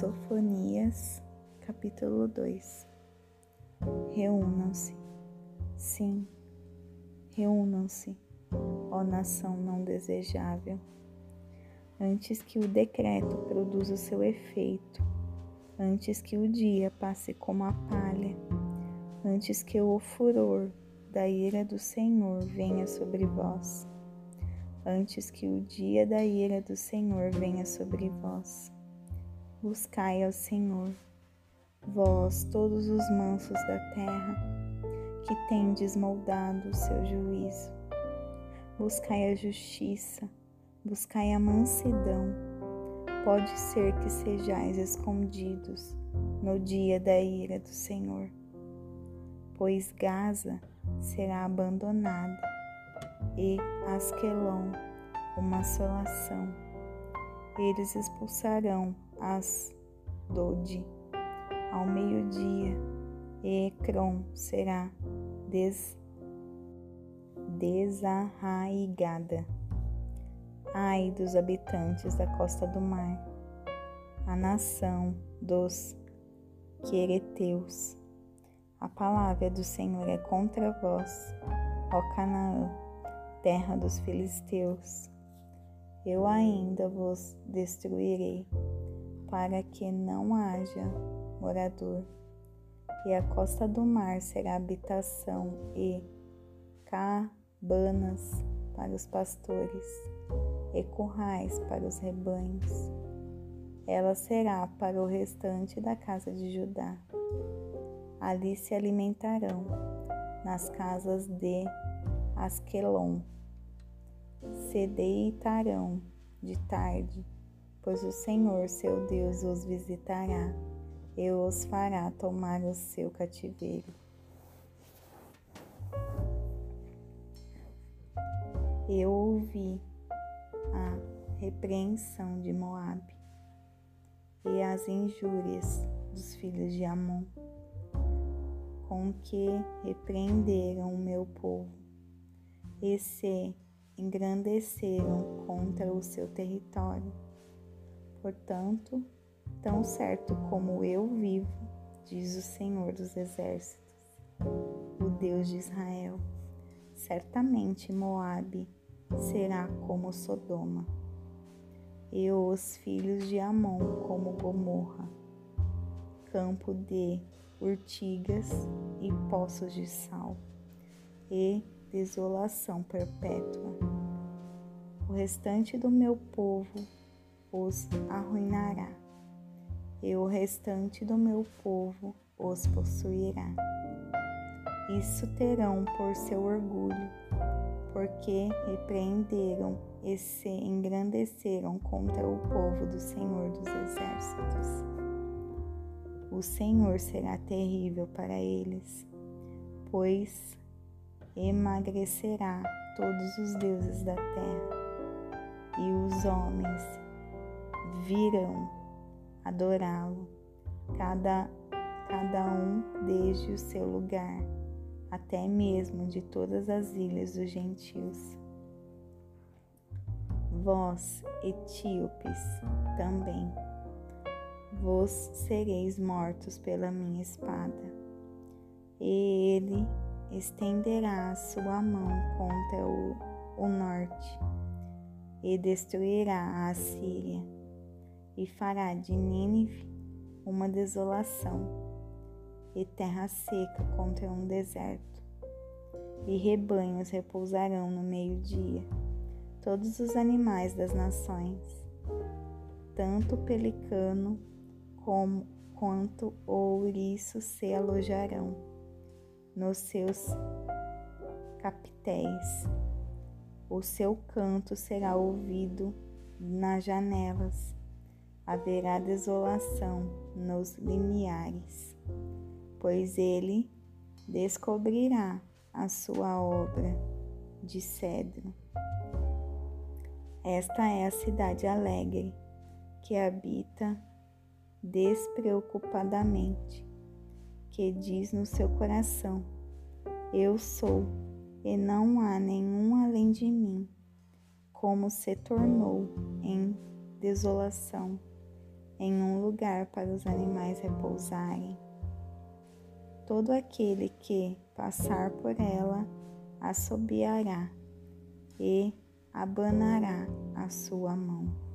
Sofonias, capítulo 2 Reúnam-se, sim, reúnam-se, ó nação não desejável, antes que o decreto produza o seu efeito, antes que o dia passe como a palha, antes que o furor da ira do Senhor venha sobre vós, antes que o dia da ira do Senhor venha sobre vós Buscai ao Senhor, vós, todos os mansos da terra, que tendes moldado o seu juízo. Buscai a justiça, buscai a mansidão. Pode ser que sejais escondidos no dia da ira do Senhor, pois Gaza será abandonada e Asquelon uma assolação. Eles expulsarão as Dode ao meio-dia, e Ecrom será des, desarraigada. Ai dos habitantes da costa do mar, a nação dos Quereteus. A palavra do Senhor é contra vós, ó Canaã, terra dos filisteus. Eu ainda vos destruirei para que não haja morador, e a costa do mar será habitação e cabanas para os pastores e currais para os rebanhos. Ela será para o restante da casa de Judá. Ali se alimentarão nas casas de Asquelon. Se deitarão de tarde pois o Senhor seu Deus os visitará e os fará tomar o seu cativeiro. Eu ouvi a repreensão de Moabe e as injúrias dos filhos de Amon, com que repreenderam o meu povo e se engrandeceram contra o seu território. Portanto, tão certo como eu vivo, diz o Senhor dos Exércitos, o Deus de Israel, certamente Moabe será como Sodoma, e os filhos de Amon como Gomorra, campo de urtigas e poços de sal, e desolação perpétua. O restante do meu povo os arruinará, e o restante do meu povo os possuirá. Isso terão por seu orgulho, porque repreenderam e se engrandeceram contra o povo do Senhor dos Exércitos. O Senhor será terrível para eles, pois emagrecerá todos os deuses da terra, e os homens virão adorá-lo, cada, cada um desde o seu lugar, até mesmo de todas as ilhas dos gentios. Vós, etíopes, também, vos sereis mortos pela minha espada, e ele estenderá sua mão contra o, o norte e destruirá a Assíria e fará de Nínive uma desolação e terra seca contra um deserto. E rebanhos repousarão no meio-dia, todos os animais das nações, tanto o pelicano como, quanto o ouriço se alojarão nos seus capitéis. O seu canto será ouvido nas janelas haverá desolação nos limiares, pois ele descobrirá a sua obra de cedro. Esta é a cidade alegre que habita despreocupadamente, que diz no seu coração: Eu sou, e não há nenhum além de mim, como se tornou em desolação, em um lugar para os animais repousarem. Todo aquele que passar por ela assobiará e abanará a sua mão.